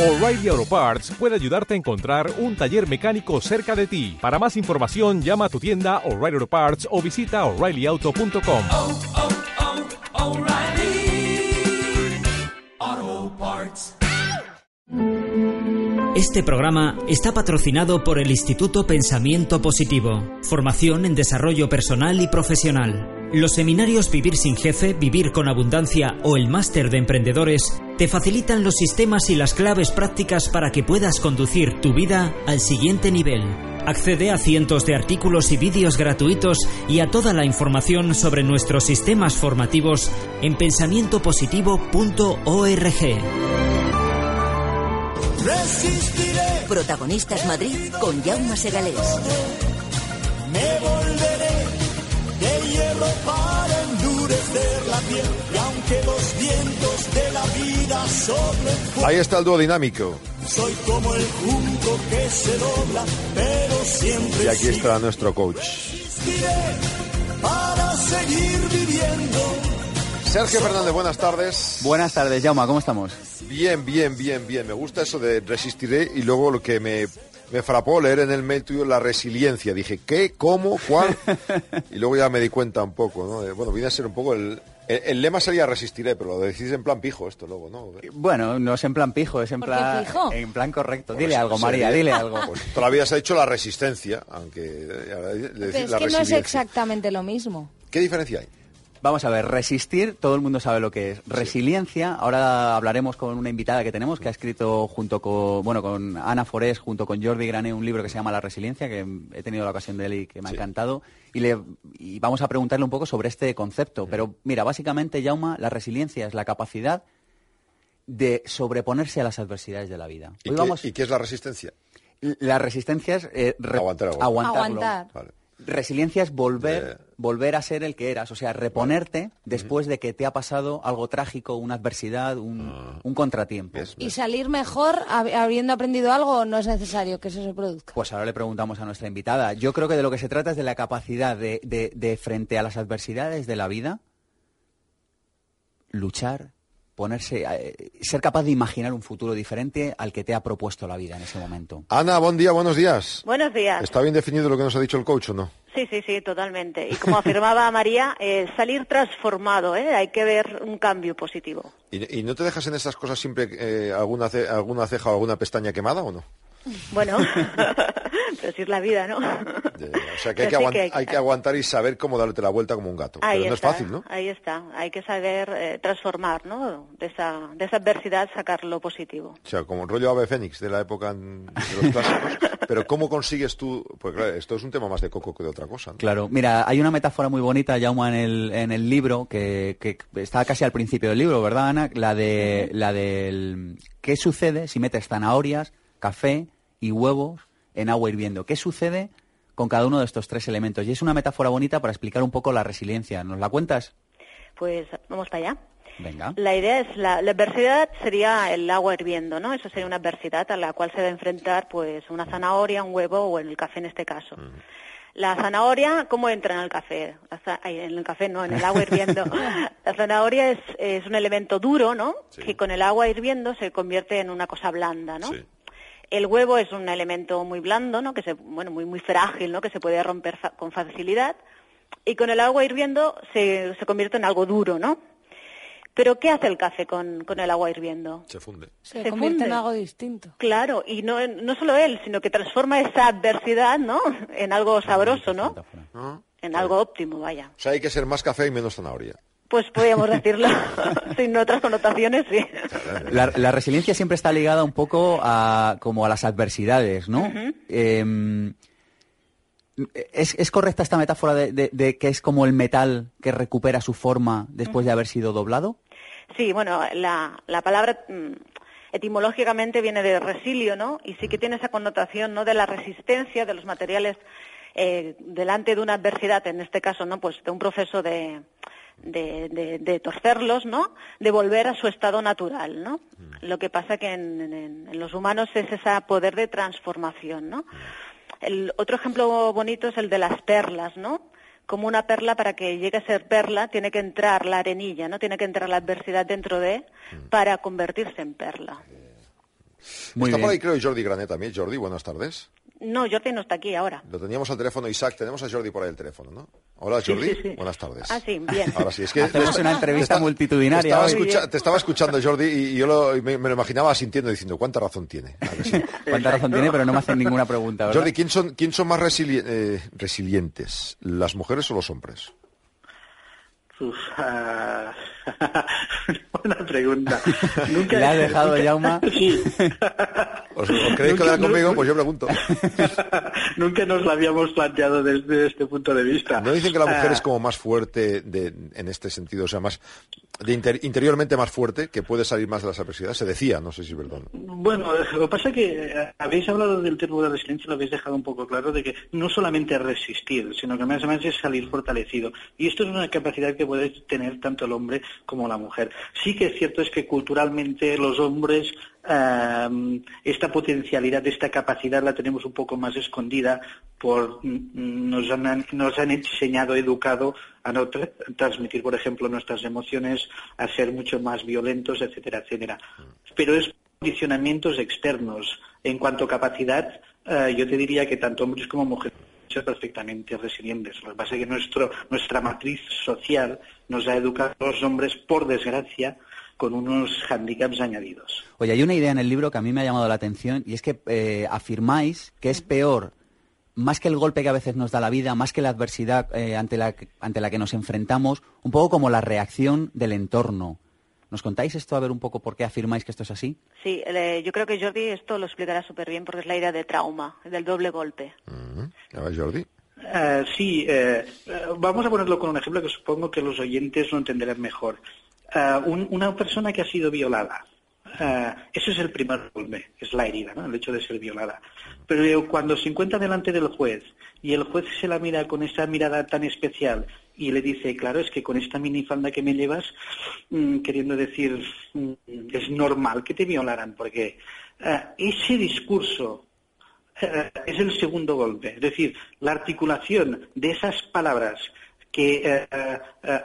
O'Reilly Auto Parts puede ayudarte a encontrar un taller mecánico cerca de ti. Para más información, llama a tu tienda O'Reilly Auto Parts o visita oreillyauto.com. oh, oh, Parts. Este programa está patrocinado por el Instituto Pensamiento Positivo, formación en desarrollo personal y profesional. Los seminarios Vivir sin Jefe, Vivir con Abundancia o el Máster de Emprendedores te facilitan los sistemas y las claves prácticas para que puedas conducir tu vida al siguiente nivel. Accede a cientos de artículos y vídeos gratuitos y a toda la información sobre nuestros sistemas formativos en pensamientopositivo.org. Resistiré, Protagonistas Madrid con Jaume Segalés. me volveré de la vida soplen, Ahí está el dúo dinámico. soy como el junco que se dobla, pero siempre Y aquí está nuestro coach. Resistiré para seguir viviendo. Sergio Fernández, buenas tardes. Buenas tardes, Jauma, ¿cómo estamos? Bien, bien, bien, bien. Me gusta eso de resistiré y luego lo que me, me frapó leer en el mail tuyo la resiliencia. Dije, ¿qué? ¿Cómo? ¿Cuál? Y luego ya me di cuenta un poco, Bueno, viene a ser un poco el... El, el lema sería resistiré, pero lo decís en plan pijo esto luego, ¿no? Bueno, no es en plan pijo, es en ¿Por qué plan pijo? en plan correcto. Dile algo, sería- María, dile algo. Pues todavía se ha dicho la resistencia, aunque... eh, Pero es la que no es exactamente lo mismo. ¿Qué diferencia hay? Vamos a ver, resistir, todo el mundo sabe lo que es. Resiliencia, ahora hablaremos con una invitada que tenemos que ha escrito junto con, bueno, con Ana Forés, junto con Jordi Grané, un libro que se llama La Resiliencia, que he tenido la ocasión de leer y que me ha encantado. Y, le, y vamos a preguntarle un poco sobre este concepto. Pero mira, básicamente, Jauma, la resiliencia es la capacidad de sobreponerse a las adversidades de la vida. ¿Y, Hoy qué, vamos, y qué es la resistencia? la resistencia es eh, re- Aguantar. Aguantar. Vale. Resiliencia es volver, Eh. volver a ser el que eras, o sea, reponerte después de que te ha pasado algo trágico, una adversidad, un, un contratiempo. ¿Y salir mejor hab- habiendo aprendido algo o no es necesario que eso se produzca? Pues ahora le preguntamos a nuestra invitada. Yo creo que de lo que se trata es de la capacidad de, de- de frente a las adversidades de la vida, luchar, ponerse, eh, ser capaz de imaginar un futuro diferente al que te ha propuesto la vida en ese momento. Ana, buen día, buenos días. Buenos días. ¿Está bien definido lo que nos ha dicho el coach o no? Sí, sí, sí, totalmente. Y como afirmaba María, eh, salir transformado, ¿eh? hay que ver un cambio positivo. ¿Y, y no te dejas en esas cosas siempre eh, alguna, ce- alguna ceja o alguna pestaña quemada o no? Bueno, pero si es la vida, ¿no? O sea, que hay que, Pero sí aguan- hay que aguantar y saber cómo darte la vuelta como un gato. Ahí Pero no está, es fácil, ¿no? Ahí está. Hay que saber eh, transformar, ¿no? De esa, de esa adversidad sacar lo positivo. O sea, como el rollo ave fénix de la época de los clásicos. Pero ¿cómo consigues tú...? Pues claro, esto es un tema más de coco que de otra cosa, ¿no? Claro, mira, hay una metáfora muy bonita, Jauma, en el, en el libro, que, que está casi al principio del libro, ¿verdad, Ana? La de la del qué sucede si metes zanahorias, café y huevos en agua hirviendo. ¿Qué sucede con cada uno de estos tres elementos? Y es una metáfora bonita para explicar un poco la resiliencia. ¿Nos la cuentas? Pues vamos para allá. Venga. La idea es, la, la adversidad sería el agua hirviendo, ¿no? Eso sería una adversidad a la cual se debe enfrentar, pues, una zanahoria, un huevo o en el café en este caso. La zanahoria, ¿cómo entra en el café? Ay, en el café no, en el agua hirviendo. la zanahoria es, es un elemento duro, ¿no? Sí. Que con el agua hirviendo se convierte en una cosa blanda, ¿no? Sí. El huevo es un elemento muy blando, ¿no? Que se, bueno, muy, muy frágil, ¿no? Que se puede romper fa- con facilidad. Y con el agua hirviendo se, se convierte en algo duro, ¿no? Pero ¿qué hace el café con, con el agua hirviendo? Se funde. Se, Se convierte en funde. algo distinto. Claro, y no, no solo él, sino que transforma esa adversidad, ¿no? En algo sabroso, ¿no? ¿no? En algo óptimo, vaya. O sea, hay que ser más café y menos zanahoria. Pues podríamos decirlo, sin otras connotaciones, sí. La, la resiliencia siempre está ligada un poco a como a las adversidades, ¿no? Em, ¿es, es correcta esta metáfora de, de- de que es como el metal que recupera su forma después de haber sido doblado? Sí, bueno, la, la palabra mm, etimológicamente viene de resilio, ¿no? Y sí que tiene esa connotación, ¿no? De la resistencia de los materiales eh, delante de una adversidad, en este caso, ¿no? Pues de un proceso de, de, de- de torcerlos, ¿no? De volver a su estado natural, ¿no? Lo que pasa que en, en- en los humanos es ese poder de transformación, ¿no? El otro ejemplo bonito es el de las perlas, ¿no? Como una perla para que llegue a ser perla tiene que entrar la arenilla, ¿no? Tiene que entrar la adversidad dentro de para convertirse en perla. Muy Está bien. por ahí, creo, Jordi Granet también. Jordi, buenas tardes. No, Jordi no está aquí ahora. Lo teníamos al teléfono, Isaac. Tenemos a Jordi por ahí el teléfono, ¿no? Hola, Jordi. sí, sí. Buenas tardes. Ah, sí, bien. Ahora sí, es que... Hacemos una entrevista te multitudinaria Te estaba, hoy. escucha- te estaba escuchando, Jordi, y yo lo- me, me lo imaginaba sintiendo, diciendo, ¿cuánta razón tiene? Cuánta razón tiene, pero no me hacen ninguna pregunta, ¿verdad? Jordi, ¿quién son, quién son más resili- eh, resilientes, las mujeres o los hombres? Uf, ah, buena pregunta. Nunca Le has dejado, nunca- Jauma. Sí. ¿Os, os queréis quedar Nunca- conmigo? Pues yo pregunto. Nunca nos lo habíamos planteado desde este punto de vista. ¿No dicen que la mujer Ah, es como más fuerte de- en este sentido? O sea, más de inter- interiormente más fuerte, que puede salir más de las adversidades. Se decía, no sé si verdad. Bueno, lo que pasa es que eh, habéis hablado del término de resiliencia y lo habéis dejado un poco claro de que no solamente es resistir, sino que más además es salir fortalecido. Y esto es una capacidad que puede tener tanto el hombre como la mujer. Sí que es cierto es que culturalmente los hombres eh, esta potencialidad, esta capacidad la tenemos un poco más escondida por mm, nos han, nos han enseñado, educado a no tra- transmitir, por ejemplo, nuestras emociones, a ser mucho más violentos, etcétera, etcétera. Pero es condicionamientos externos. En cuanto a capacidad, eh, yo te diría que tanto hombres como mujeres perfectamente resilientes. Lo que pasa es que nuestro, nuestra matriz social nos ha educado a los hombres, por desgracia, con unos hándicaps añadidos. Oye, hay una idea en el libro que a mí me ha llamado la atención y es que eh, afirmáis que es peor, más que el golpe que a veces nos da la vida, más que la adversidad eh, ante, la, ante la que nos enfrentamos, un poco como la reacción del entorno. ¿Nos contáis esto a ver un poco por qué afirmáis que esto es así? Sí, eh, yo creo que Jordi esto lo explicará súper bien porque es la idea de trauma, del doble golpe. Mm. A ver, Jordi. Eh, sí, eh, vamos a ponerlo con un ejemplo que supongo que los oyentes lo entenderán mejor. Un- una persona que ha sido violada, eh, eso es el primer golpe, es la herida, ¿no? el hecho de ser violada. Pero cuando se encuentra delante del juez y el juez se la mira con esa mirada tan especial y le dice, claro, es que con esta minifalda que me llevas, mm, queriendo decir, mm, es normal que te violaran, porque eh, ese discurso eh, es el segundo golpe. Es decir, la articulación de esas palabras que eh,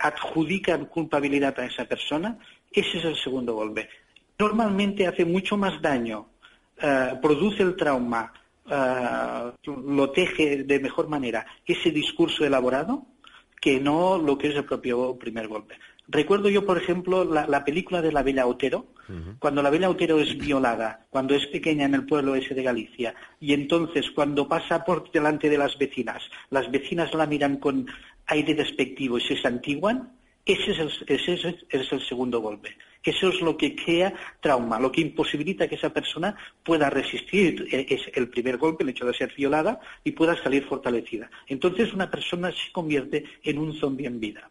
adjudican culpabilidad a esa persona, ese es el segundo golpe. Normalmente hace mucho más daño, produce el trauma, lo teje de mejor manera ese discurso elaborado que no lo que es el propio primer golpe. Recuerdo yo, por ejemplo, la, la película de la Bella Otero, cuando la Bella Otero es violada, cuando es pequeña en el pueblo ese de Galicia, y entonces cuando pasa por delante de las vecinas, las vecinas la miran con aire despectivo y se santiguan, ese es, el, ese es el- es el segundo golpe. Eso es lo que crea trauma, lo que imposibilita que esa persona pueda resistir eh, es el primer golpe, el hecho de ser violada, y pueda salir fortalecida. Entonces una persona se convierte en un zombi en vida.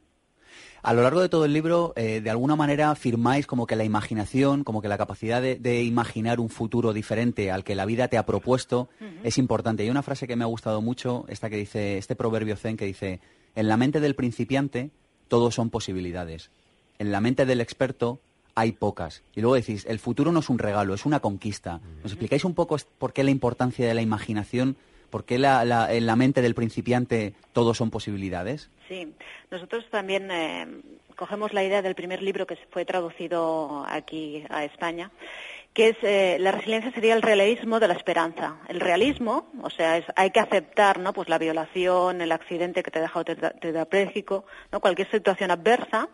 A lo largo de todo el libro, eh, de alguna manera afirmáis como que la imaginación, como que la capacidad de, de imaginar un futuro diferente al que la vida te ha propuesto es importante. Hay una frase que me ha gustado mucho, esta que dice, este proverbio zen que dice, en la mente del principiante todo son posibilidades. En la mente del experto hay pocas. Y luego decís, el futuro no es un regalo, es una conquista. ¿Nos explicáis un poco por qué la importancia de la imaginación? ¿Por qué la- la- en la mente del principiante todo son posibilidades? Sí, nosotros también eh, cogemos la idea del primer libro que fue traducido aquí a España, que es eh, la resiliencia sería el realismo de la esperanza. El realismo, o sea, es, hay que aceptar, ¿no? Pues la violación, el accidente que te ha dejado tetra- tetrapléjico, ¿no? Cualquier situación adversa,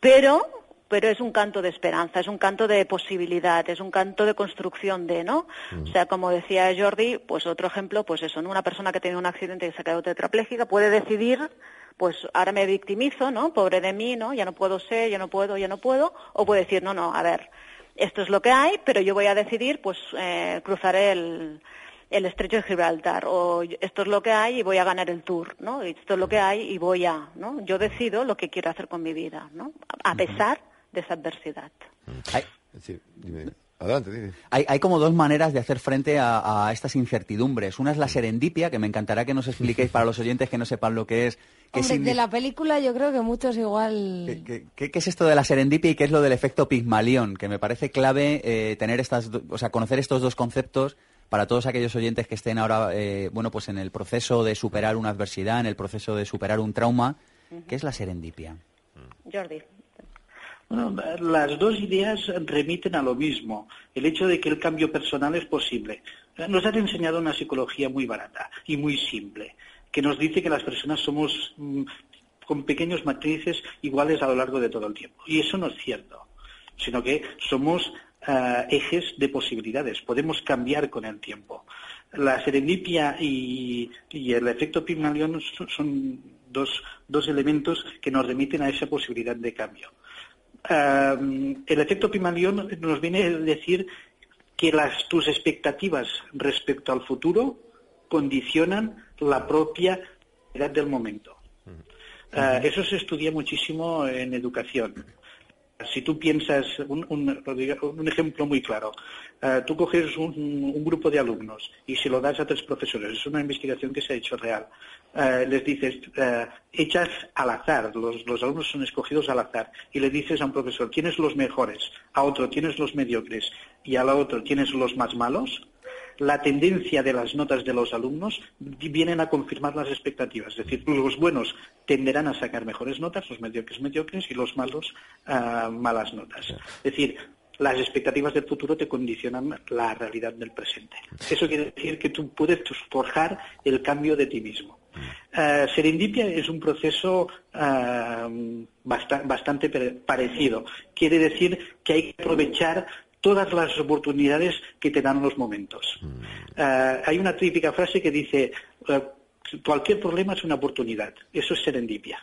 pero pero es un canto de esperanza, es un canto de posibilidad, es un canto de construcción de, ¿no? O sea, como decía Jordi, pues otro ejemplo, pues eso, ¿no? Una persona que tiene un accidente y se ha quedado tetrapléjica puede decidir, pues ahora me victimizo, ¿no? Pobre de mí, ¿no? Ya no puedo ser, ya no puedo, ya no puedo, o puede decir, no, no, a ver, esto es lo que hay, pero yo voy a decidir, pues eh, cruzaré el, el estrecho de Gibraltar, o esto es lo que hay y voy a ganar el tour, ¿no? Esto es lo que hay y voy a, ¿no? Yo decido lo que quiero hacer con mi vida, ¿no? A pesar de esa adversidad. Decir, dime, adelante, dime. hay- hay como dos maneras de hacer frente a, a estas incertidumbres. Una es la serendipia, que me encantará que nos expliquéis para los oyentes que no sepan lo que es. ¿Qué, Hombre, signi- de la película yo creo que muchos igual... qué- qué- qué- qué es esto de la serendipia y qué es lo del efecto Pigmalión? Que me parece clave eh, tener estas, o sea, conocer estos dos conceptos para todos aquellos oyentes que estén ahora, eh, bueno, pues en el proceso de superar una adversidad, en el proceso de superar un trauma. ¿Qué es la serendipia? Jordi. Bueno, las dos ideas remiten a lo mismo, el hecho de que el cambio personal es posible. Nos han enseñado una psicología muy barata y muy simple, que nos dice que las personas somos mm, con pequeños matrices iguales a lo largo de todo el tiempo. Y eso no es cierto, sino que somos eh, ejes de posibilidades, podemos cambiar con el tiempo. La serendipia y, el efecto Pygmalion son, dos elementos que nos remiten a esa posibilidad de cambio. Eh, el efecto Pygmalion nos viene a decir que las, tus expectativas respecto al futuro condicionan la propia edad del momento. Eh, eso se estudia muchísimo en educación. Si tú piensas, un, ejemplo muy claro, eh, tú coges un, grupo de alumnos y se lo das a tres profesores, es una investigación que se ha hecho real, Eh, les dices, eh, echas al azar, los, alumnos son escogidos al azar, y le dices a un profesor, tienes los mejores, a otro tienes los mediocres y a la otro tienes los más malos, la tendencia de las notas de los alumnos vienen a confirmar las expectativas. Es decir, los buenos tenderán a sacar mejores notas, los mediocres mediocres y los malos ah, malas notas. Es decir, las expectativas del futuro te condicionan la realidad del presente. Eso quiere decir que tú puedes forjar el cambio de ti mismo. Eh, serendipia es un proceso ah, basta- bastante pare- parecido. Quiere decir que hay que aprovechar todas las oportunidades que te dan los momentos. Eh, hay una típica frase que dice, eh, cualquier problema es una oportunidad. Eso es serendipia.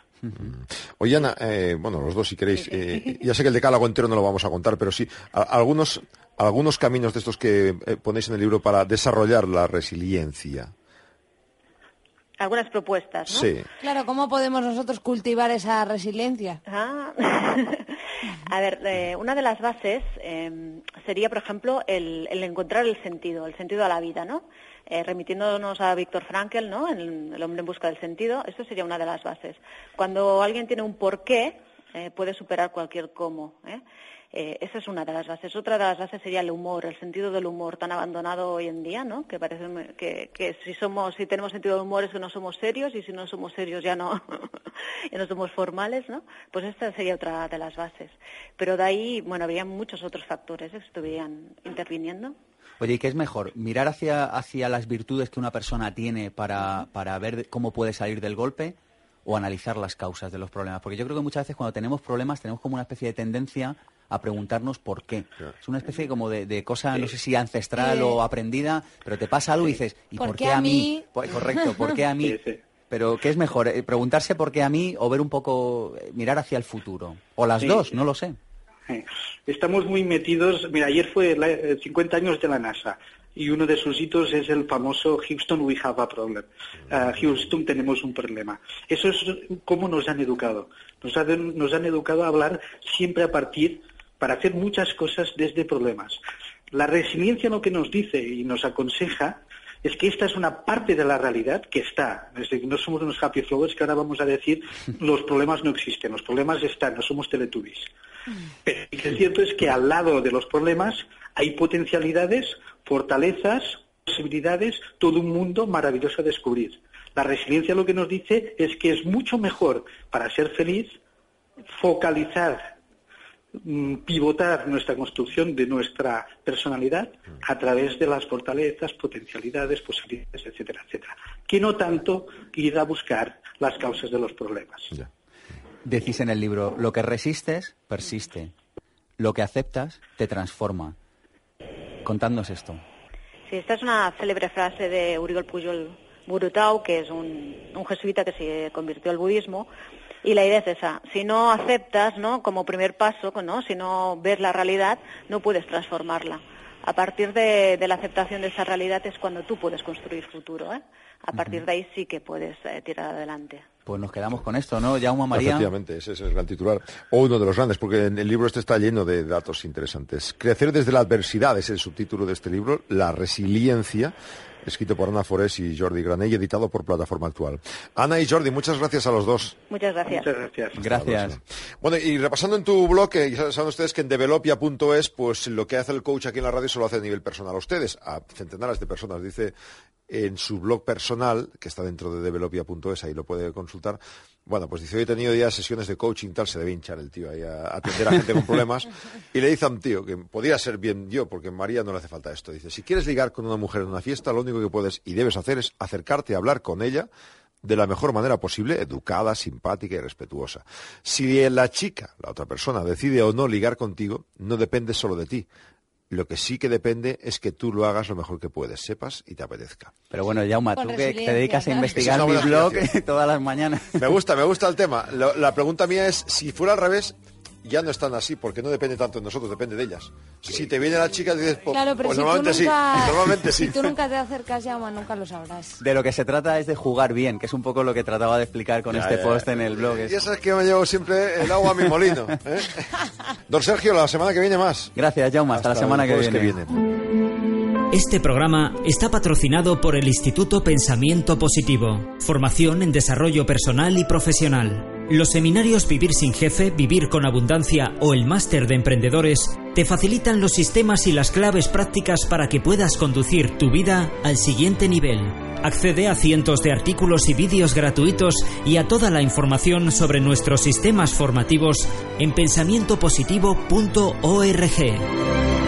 Oye, Ana, eh, bueno, los dos si queréis, eh, ya sé que el decálogo entero no lo vamos a contar, pero sí, a- algunos, algunos caminos de estos que eh, ponéis en el libro para desarrollar la resiliencia. Algunas propuestas, ¿no? Sí. Claro, ¿cómo podemos nosotros cultivar esa resiliencia? Ah. A ver, eh, una de las bases eh, sería, por ejemplo, el, el encontrar el sentido, el sentido a la vida, ¿no? Eh, remitiéndonos a Víctor Frankl, ¿no? En El hombre en busca del sentido, esto sería una de las bases. Cuando alguien tiene un porqué, eh, puede superar cualquier cómo. ¿Eh? Esa es una de las bases. Otra de las bases sería el humor, el sentido del humor tan abandonado hoy en día, ¿no? Que parece que, que si somos, si tenemos sentido del humor es que no somos serios y si no somos serios ya no, ya no somos formales, ¿no? Pues esta sería otra de las bases. Pero de ahí, bueno, habría muchos otros factores ¿eh? que estuvieran interviniendo. Oye, ¿y qué es mejor? ¿Mirar hacia, hacia las virtudes que una persona tiene para, para ver cómo puede salir del golpe o analizar las causas de los problemas? Porque yo creo que muchas veces cuando tenemos problemas tenemos como una especie de tendencia a preguntarnos por qué. Es una especie como de, de cosa, no sé si ancestral Sí. o aprendida, pero te pasa algo y dices, ¿y por, qué a mí? Pues, correcto, ¿por qué a mí? Sí, sí. Pero ¿qué es mejor? eh, ¿Preguntarse por qué a mí o ver un poco, eh, mirar hacia el futuro? O las Sí. dos, no lo sé. Eh, Estamos muy metidos. Mira, ayer fue la- eh, 50 años de la NASA y uno de sus hitos es el famoso Houston, we have a problem. Ah, Houston, tenemos un problema. Eso es cómo nos han educado. Nos han, nos han educado a hablar siempre a partir, para hacer muchas cosas desde problemas. La resiliencia lo que nos dice y nos aconseja es que esta es una parte de la realidad que está. Es decir, no somos unos happy flowers que ahora vamos a decir los problemas no existen, los problemas están, no somos teletubbies. Pero lo que es cierto es que al lado de los problemas hay potencialidades, fortalezas, posibilidades, todo un mundo maravilloso a descubrir. La resiliencia lo que nos dice es que es mucho mejor para ser feliz focalizar, mm, pivotar nuestra construcción de nuestra personalidad a través de las fortalezas, potencialidades, posibilidades, etcétera, etcétera. Que no tanto ir a buscar las causas de los problemas. Ya. Decís en el libro, lo que resistes, persiste. Lo que aceptas, te transforma. Contadnos esto. Sí, esta es una célebre frase de Uriol Pujol Burutau, que es un, un jesuita que se convirtió al budismo, y la idea es esa. Si no aceptas, ¿no? Como primer paso, ¿no? Si no ves la realidad, no puedes transformarla. A partir de, de la aceptación de esa realidad es cuando tú puedes construir futuro, ¿eh? A partir de ahí sí que puedes eh, tirar adelante. Pues nos quedamos con esto, ¿no? Jaume María. Efectivamente, ese es el gran titular. O uno de los grandes, porque en el libro este está lleno de datos interesantes. Crecer desde la adversidad es el subtítulo de este libro, La resiliencia, escrito por Ana Forés y Jordi Granell, editado por Plataforma Actual. Ana y Jordi, muchas gracias a los dos. Muchas gracias. Muchas gracias. Gracias. Bueno, y repasando en tu blog, eh, ya saben ustedes que en developia.es, pues lo que hace el coach aquí en la radio se lo hace a nivel personal a ustedes, a centenares de personas. Dice en su blog personal, que está dentro de developia.es, ahí lo puede consultar. Bueno, pues dice, hoy he tenido ya sesiones de coaching, tal, se debe hinchar el tío ahí a atender a gente con problemas. Y le dice a un tío, que podría ser bien yo, porque María no le hace falta esto. Dice, si quieres ligar con una mujer en una fiesta, lo único que puedes y debes hacer es acercarte a hablar con ella de la mejor manera posible, educada, simpática y respetuosa. Si la chica, la otra persona, decide o no ligar contigo, no depende solo de ti. Lo que sí que depende es que tú lo hagas lo mejor que puedes, sepas y te apetezca. Pero bueno, Jauma, Con tú que te dedicas a investigar es mi blog todas las mañanas. Me gusta, me gusta el tema. Lo- la pregunta mía es, si fuera al revés, ya no están así, porque no depende tanto de nosotros, depende de ellas. Si te viene la chica, dices, pues, Claro, pero pues si, tú normalmente nunca, sí, normalmente sí. si tú nunca te acercas, Jaume, nunca lo sabrás. De lo que se trata es de jugar bien, que es un poco lo que trataba de explicar con Ya, este ya, post ya. en el blog. Y eso es que me llevo siempre el agua a mi molino. ¿eh? Don Sergio, la semana que viene más. Gracias, Jauma. Hasta, la el semana que jueves viene. Este programa está patrocinado por el Instituto Pensamiento Positivo, formación en desarrollo personal y profesional. Los seminarios Vivir sin Jefe, Vivir con Abundancia o el Máster de Emprendedores te facilitan los sistemas y las claves prácticas para que puedas conducir tu vida al siguiente nivel. Accede a cientos de artículos y vídeos gratuitos y a toda la información sobre nuestros sistemas formativos en pensamientopositivo.org.